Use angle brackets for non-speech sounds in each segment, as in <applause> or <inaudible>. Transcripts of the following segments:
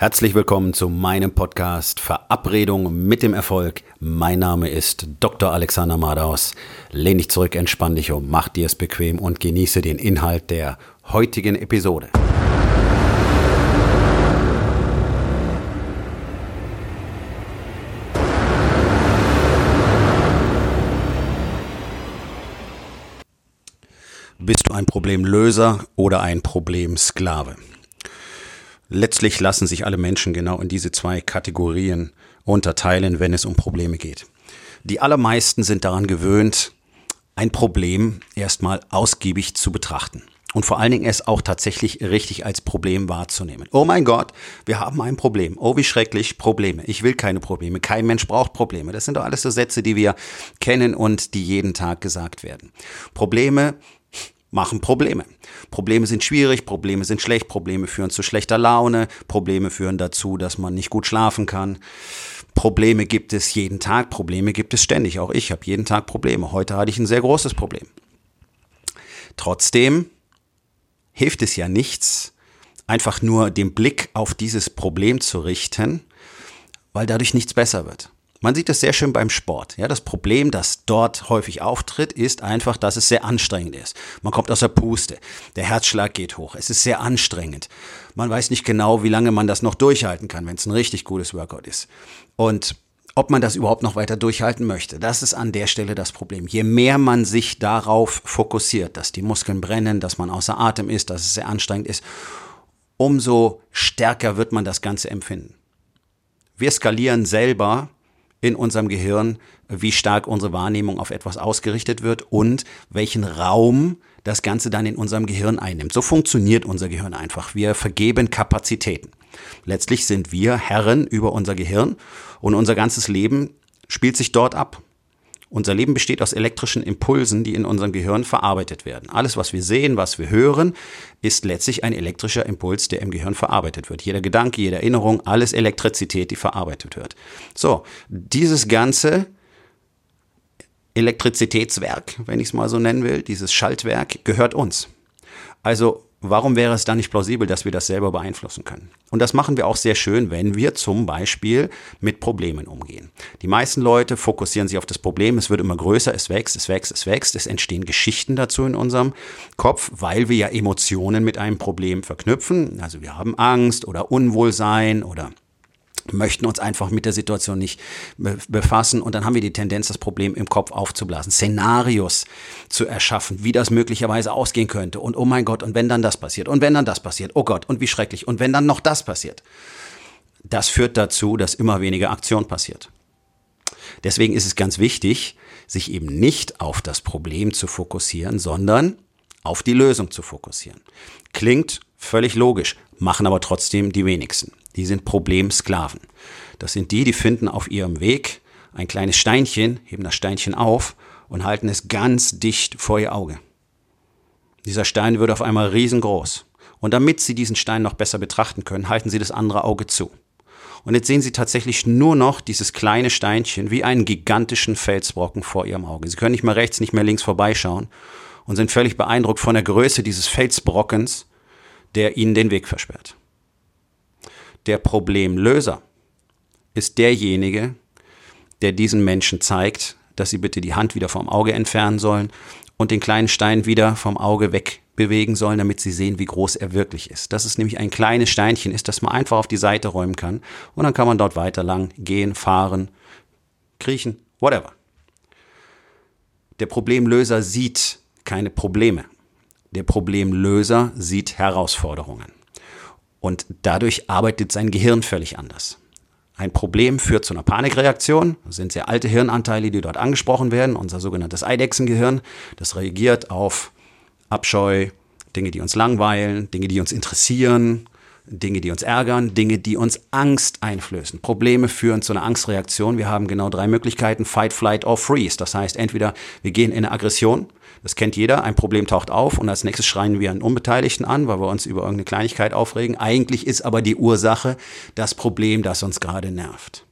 Herzlich willkommen zu meinem Podcast Verabredung mit dem Erfolg. Mein Name ist Dr. Alexander Madaus. Lehn dich zurück, entspann dich um, mach dir es bequem und genieße den Inhalt der heutigen Episode. Bist du ein Problemlöser oder ein Problemsklave? Letztlich lassen sich alle Menschen genau in diese zwei Kategorien unterteilen, wenn es um Probleme geht. Die allermeisten sind daran gewöhnt, ein Problem erstmal ausgiebig zu betrachten. Und vor allen Dingen es auch tatsächlich richtig als Problem wahrzunehmen. Oh mein Gott, wir haben ein Problem. Oh, wie schrecklich, Probleme. Ich will keine Probleme. Kein Mensch braucht Probleme. Das sind doch alles so Sätze, die wir kennen und die jeden Tag gesagt werden. Probleme machen Probleme. Probleme sind schwierig, Probleme sind schlecht, Probleme führen zu schlechter Laune, Probleme führen dazu, dass man nicht gut schlafen kann. Probleme gibt es jeden Tag, Probleme gibt es ständig. Auch ich habe jeden Tag Probleme. Heute hatte ich ein sehr großes Problem. Trotzdem hilft es ja nichts, einfach nur den Blick auf dieses Problem zu richten, weil dadurch nichts besser wird. Man sieht das sehr schön beim Sport. Ja, das Problem, das dort häufig auftritt, ist einfach, dass es sehr anstrengend ist. Man kommt aus der Puste. Der Herzschlag geht hoch. Es ist sehr anstrengend. Man weiß nicht genau, wie lange man das noch durchhalten kann, wenn es ein richtig gutes Workout ist. Und ob man das überhaupt noch weiter durchhalten möchte. Das ist an der Stelle das Problem. Je mehr man sich darauf fokussiert, dass die Muskeln brennen, dass man außer Atem ist, dass es sehr anstrengend ist, umso stärker wird man das Ganze empfinden. Wir skalieren selber in unserem Gehirn, wie stark unsere Wahrnehmung auf etwas ausgerichtet wird und welchen Raum das Ganze dann in unserem Gehirn einnimmt. So funktioniert unser Gehirn einfach. Wir vergeben Kapazitäten. Letztlich sind wir Herren über unser Gehirn und unser ganzes Leben spielt sich dort ab. Unser Leben besteht aus elektrischen Impulsen, die in unserem Gehirn verarbeitet werden. Alles, was wir sehen, was wir hören, ist letztlich ein elektrischer Impuls, der im Gehirn verarbeitet wird. Jeder Gedanke, jede Erinnerung, alles Elektrizität, die verarbeitet wird. So, dieses ganze Elektrizitätswerk, wenn ich es mal so nennen will, dieses Schaltwerk, gehört uns. Also warum wäre es dann nicht plausibel, dass wir das selber beeinflussen können? Und das machen wir auch sehr schön, wenn wir zum Beispiel mit Problemen umgehen. Die meisten Leute fokussieren sich auf das Problem, es wird immer größer, es wächst, es wächst, es wächst, es entstehen Geschichten dazu in unserem Kopf, weil wir ja Emotionen mit einem Problem verknüpfen. Also wir haben Angst oder Unwohlsein oder möchten uns einfach mit der Situation nicht befassen und dann haben wir die Tendenz, das Problem im Kopf aufzublasen, Szenarios zu erschaffen, wie das möglicherweise ausgehen könnte und oh mein Gott, und wenn dann das passiert und wenn dann das passiert, oh Gott, und wie schrecklich und wenn dann noch das passiert. Das führt dazu, dass immer weniger Aktion passiert. Deswegen ist es ganz wichtig, sich eben nicht auf das Problem zu fokussieren, sondern auf die Lösung zu fokussieren. Klingt völlig logisch, machen aber trotzdem die wenigsten die sind Problemsklaven. Das sind die, die finden auf ihrem Weg ein kleines Steinchen, heben das Steinchen auf und halten es ganz dicht vor ihr Auge. Dieser Stein wird auf einmal riesengroß. Und damit sie diesen Stein noch besser betrachten können, halten sie das andere Auge zu. Und jetzt sehen sie tatsächlich nur noch dieses kleine Steinchen wie einen gigantischen Felsbrocken vor ihrem Auge. Sie können nicht mehr rechts, nicht mehr links vorbeischauen und sind völlig beeindruckt von der Größe dieses Felsbrockens, der ihnen den Weg versperrt. Der Problemlöser ist derjenige, der diesen Menschen zeigt, dass sie bitte die Hand wieder vom Auge entfernen sollen und den kleinen Stein wieder vom Auge wegbewegen sollen, damit sie sehen, wie groß er wirklich ist. Dass es nämlich ein kleines Steinchen ist, das man einfach auf die Seite räumen kann und dann kann man dort weiter lang gehen, fahren, kriechen, whatever. Der Problemlöser sieht keine Probleme. Der Problemlöser sieht Herausforderungen. Und dadurch arbeitet sein Gehirn völlig anders. Ein Problem führt zu einer Panikreaktion. Das sind sehr alte Hirnanteile, die dort angesprochen werden. Unser sogenanntes Eidechsengehirn. Das reagiert auf Abscheu, Dinge, die uns langweilen, Dinge, die uns interessieren, Dinge, die uns ärgern, Dinge, die uns Angst einflößen. Probleme führen zu einer Angstreaktion. Wir haben genau drei Möglichkeiten. Fight, Flight or Freeze. Das heißt, entweder wir gehen in eine Aggression, das kennt jeder. Ein Problem taucht auf und als nächstes schreien wir einen Unbeteiligten an, weil wir uns über irgendeine Kleinigkeit aufregen. Eigentlich ist aber die Ursache das Problem, das uns gerade nervt.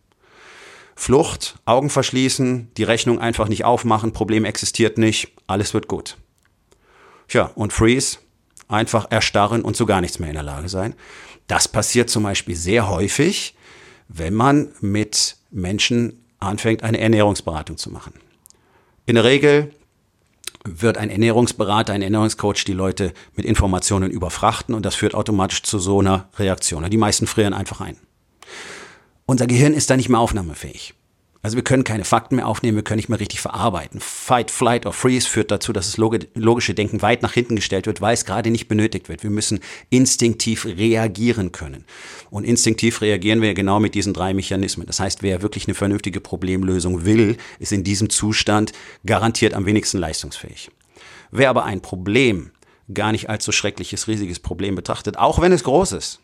Flucht, Augen verschließen, die Rechnung einfach nicht aufmachen, Problem existiert nicht, alles wird gut. Tja, und Freeze, einfach erstarren und zu gar nichts mehr in der Lage sein. Das passiert zum Beispiel sehr häufig, wenn man mit Menschen anfängt, eine Ernährungsberatung zu machen. In der Regel wird ein Ernährungsberater, ein Ernährungscoach die Leute mit Informationen überfrachten und das führt automatisch zu so einer Reaktion. Die meisten frieren einfach ein. Unser Gehirn ist da nicht mehr aufnahmefähig. Also wir können keine Fakten mehr aufnehmen, wir können nicht mehr richtig verarbeiten. Fight, Flight or Freeze führt dazu, dass das logische Denken weit nach hinten gestellt wird, weil es gerade nicht benötigt wird. Wir müssen instinktiv reagieren können. Und instinktiv reagieren wir genau mit diesen drei Mechanismen. Das heißt, wer wirklich eine vernünftige Problemlösung will, ist in diesem Zustand garantiert am wenigsten leistungsfähig. Wer aber ein Problem gar nicht als so schreckliches, riesiges Problem betrachtet, auch wenn es groß ist,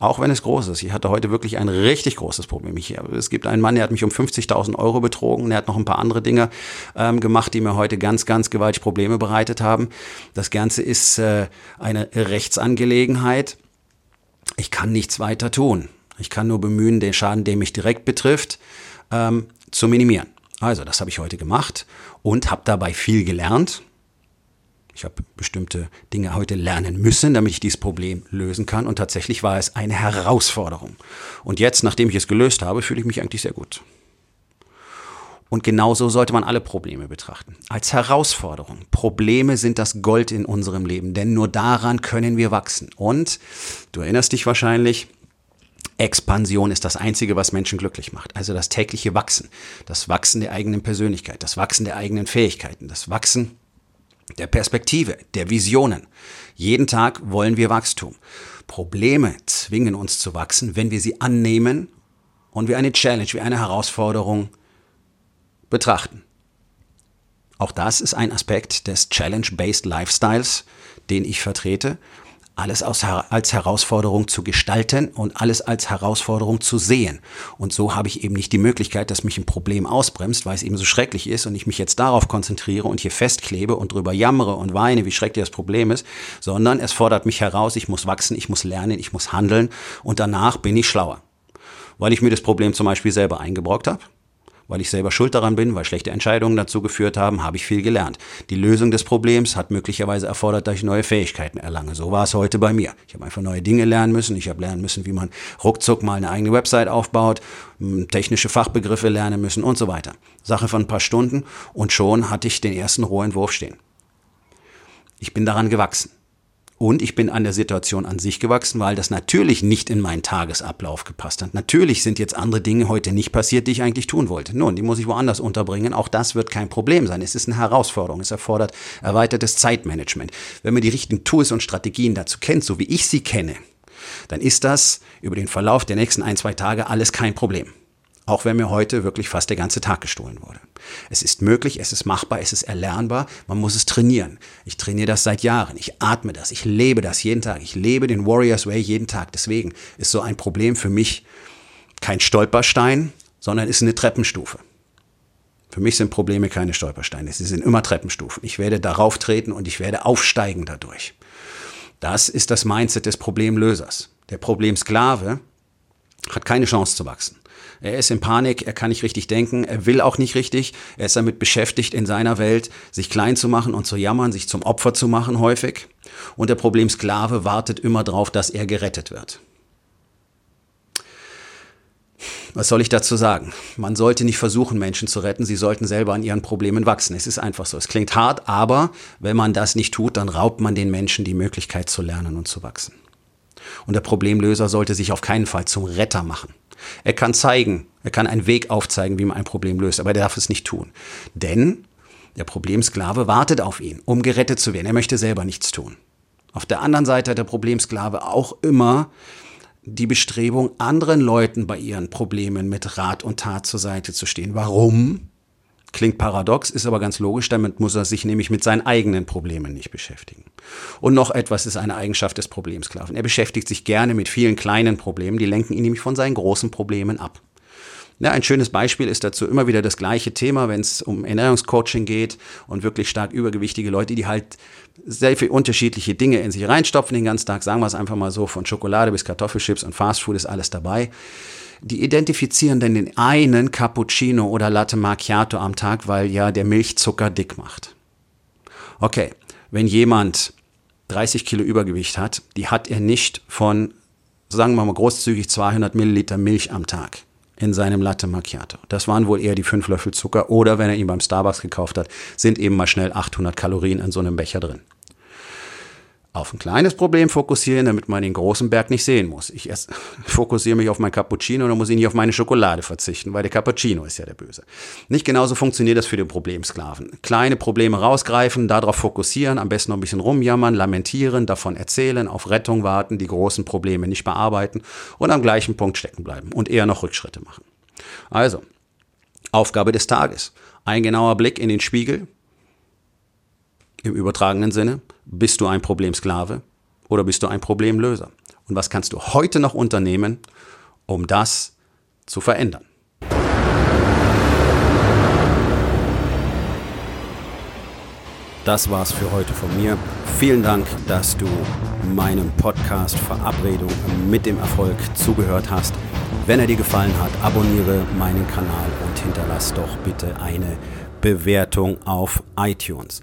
auch wenn es groß ist. Ich hatte heute wirklich ein richtig großes Problem. Ich, es gibt einen Mann, der hat mich um 50.000 Euro betrogen. Der hat noch ein paar andere Dinge ähm, gemacht, die mir heute ganz, ganz gewaltig Probleme bereitet haben. Das Ganze ist äh, eine Rechtsangelegenheit. Ich kann nichts weiter tun. Ich kann nur bemühen, den Schaden, der mich direkt betrifft, ähm, zu minimieren. Also, das habe ich heute gemacht und habe dabei viel gelernt. Ich habe bestimmte Dinge heute lernen müssen, damit ich dieses Problem lösen kann. Und tatsächlich war es eine Herausforderung. Und jetzt, nachdem ich es gelöst habe, fühle ich mich eigentlich sehr gut. Und genauso sollte man alle Probleme betrachten. Als Herausforderung. Probleme sind das Gold in unserem Leben, denn nur daran können wir wachsen. Und du erinnerst dich wahrscheinlich, Expansion ist das Einzige, was Menschen glücklich macht. Also das tägliche Wachsen, das Wachsen der eigenen Persönlichkeit, das Wachsen der eigenen Fähigkeiten, das Wachsen der Perspektive, der Visionen. Jeden Tag wollen wir Wachstum. Probleme zwingen uns zu wachsen, wenn wir sie annehmen und wie eine Challenge, wie eine Herausforderung betrachten. Auch das ist ein Aspekt des Challenge-Based Lifestyles, den ich vertrete alles als Herausforderung zu gestalten und alles als Herausforderung zu sehen. Und so habe ich eben nicht die Möglichkeit, dass mich ein Problem ausbremst, weil es eben so schrecklich ist und ich mich jetzt darauf konzentriere und hier festklebe und drüber jammere und weine, wie schrecklich das Problem ist, sondern es fordert mich heraus, ich muss wachsen, ich muss lernen, ich muss handeln und danach bin ich schlauer. Weil ich mir das Problem zum Beispiel selber eingebrockt habe weil ich selber schuld daran bin, weil schlechte Entscheidungen dazu geführt haben, habe ich viel gelernt. Die Lösung des Problems hat möglicherweise erfordert, dass ich neue Fähigkeiten erlange. So war es heute bei mir. Ich habe einfach neue Dinge lernen müssen. Ich habe lernen müssen, wie man ruckzuck mal eine eigene Website aufbaut, technische Fachbegriffe lernen müssen und so weiter. Sache von ein paar Stunden und schon hatte ich den ersten Rohentwurf stehen. Ich bin daran gewachsen. Und ich bin an der Situation an sich gewachsen, weil das natürlich nicht in meinen Tagesablauf gepasst hat. Natürlich sind jetzt andere Dinge heute nicht passiert, die ich eigentlich tun wollte. Nun, die muss ich woanders unterbringen. Auch das wird kein Problem sein. Es ist eine Herausforderung. Es erfordert erweitertes Zeitmanagement. Wenn man die richtigen Tools und Strategien dazu kennt, so wie ich sie kenne, dann ist das über den Verlauf der nächsten ein, zwei Tage alles kein Problem. Auch wenn mir heute wirklich fast der ganze Tag gestohlen wurde. Es ist möglich, es ist machbar, es ist erlernbar, man muss es trainieren. Ich trainiere das seit Jahren, ich atme das, ich lebe das jeden Tag, ich lebe den Warriors Way jeden Tag. Deswegen ist so ein Problem für mich kein Stolperstein, sondern ist eine Treppenstufe. Für mich sind Probleme keine Stolpersteine, sie sind immer Treppenstufen. Ich werde darauf treten und ich werde aufsteigen dadurch. Das ist das Mindset des Problemlösers. Der Problemsklave hat keine Chance zu wachsen. Er ist in Panik, er kann nicht richtig denken, er will auch nicht richtig, er ist damit beschäftigt, in seiner Welt sich klein zu machen und zu jammern, sich zum Opfer zu machen häufig. Und der Problemsklave wartet immer darauf, dass er gerettet wird. Was soll ich dazu sagen? Man sollte nicht versuchen, Menschen zu retten, sie sollten selber an ihren Problemen wachsen. Es ist einfach so. Es klingt hart, aber wenn man das nicht tut, dann raubt man den Menschen die Möglichkeit zu lernen und zu wachsen. Und der Problemlöser sollte sich auf keinen Fall zum Retter machen. Er kann zeigen, er kann einen Weg aufzeigen, wie man ein Problem löst, aber er darf es nicht tun. Denn der Problemsklave wartet auf ihn, um gerettet zu werden. Er möchte selber nichts tun. Auf der anderen Seite hat der Problemsklave auch immer die Bestrebung, anderen Leuten bei ihren Problemen mit Rat und Tat zur Seite zu stehen. Warum? Klingt paradox, ist aber ganz logisch, damit muss er sich nämlich mit seinen eigenen Problemen nicht beschäftigen. Und noch etwas ist eine Eigenschaft des Problemsklaven. Er beschäftigt sich gerne mit vielen kleinen Problemen, die lenken ihn nämlich von seinen großen Problemen ab. Ja, ein schönes Beispiel ist dazu immer wieder das gleiche Thema, wenn es um Ernährungscoaching geht und wirklich stark übergewichtige Leute, die halt sehr viele unterschiedliche Dinge in sich reinstopfen den ganzen Tag, sagen wir es einfach mal so, von Schokolade bis Kartoffelchips und Fastfood ist alles dabei die identifizieren dann den einen Cappuccino oder Latte Macchiato am Tag, weil ja der Milchzucker dick macht. Okay, wenn jemand 30 Kilo Übergewicht hat, die hat er nicht von sagen wir mal großzügig 200 Milliliter Milch am Tag in seinem Latte Macchiato. Das waren wohl eher die fünf Löffel Zucker oder wenn er ihn beim Starbucks gekauft hat, sind eben mal schnell 800 Kalorien in so einem Becher drin auf ein kleines Problem fokussieren, damit man den großen Berg nicht sehen muss. Ich erst <laughs> fokussiere mich auf mein Cappuccino dann muss ich nicht auf meine Schokolade verzichten, weil der Cappuccino ist ja der Böse. Nicht genauso funktioniert das für den Problemsklaven. Kleine Probleme rausgreifen, darauf fokussieren, am besten noch ein bisschen rumjammern, lamentieren, davon erzählen, auf Rettung warten, die großen Probleme nicht bearbeiten und am gleichen Punkt stecken bleiben und eher noch Rückschritte machen. Also, Aufgabe des Tages. Ein genauer Blick in den Spiegel, im übertragenen Sinne, bist du ein Problemsklave oder bist du ein Problemlöser? Und was kannst du heute noch unternehmen, um das zu verändern? Das war's für heute von mir. Vielen Dank, dass du meinem Podcast Verabredung mit dem Erfolg zugehört hast. Wenn er dir gefallen hat, abonniere meinen Kanal und hinterlass doch bitte eine Bewertung auf iTunes.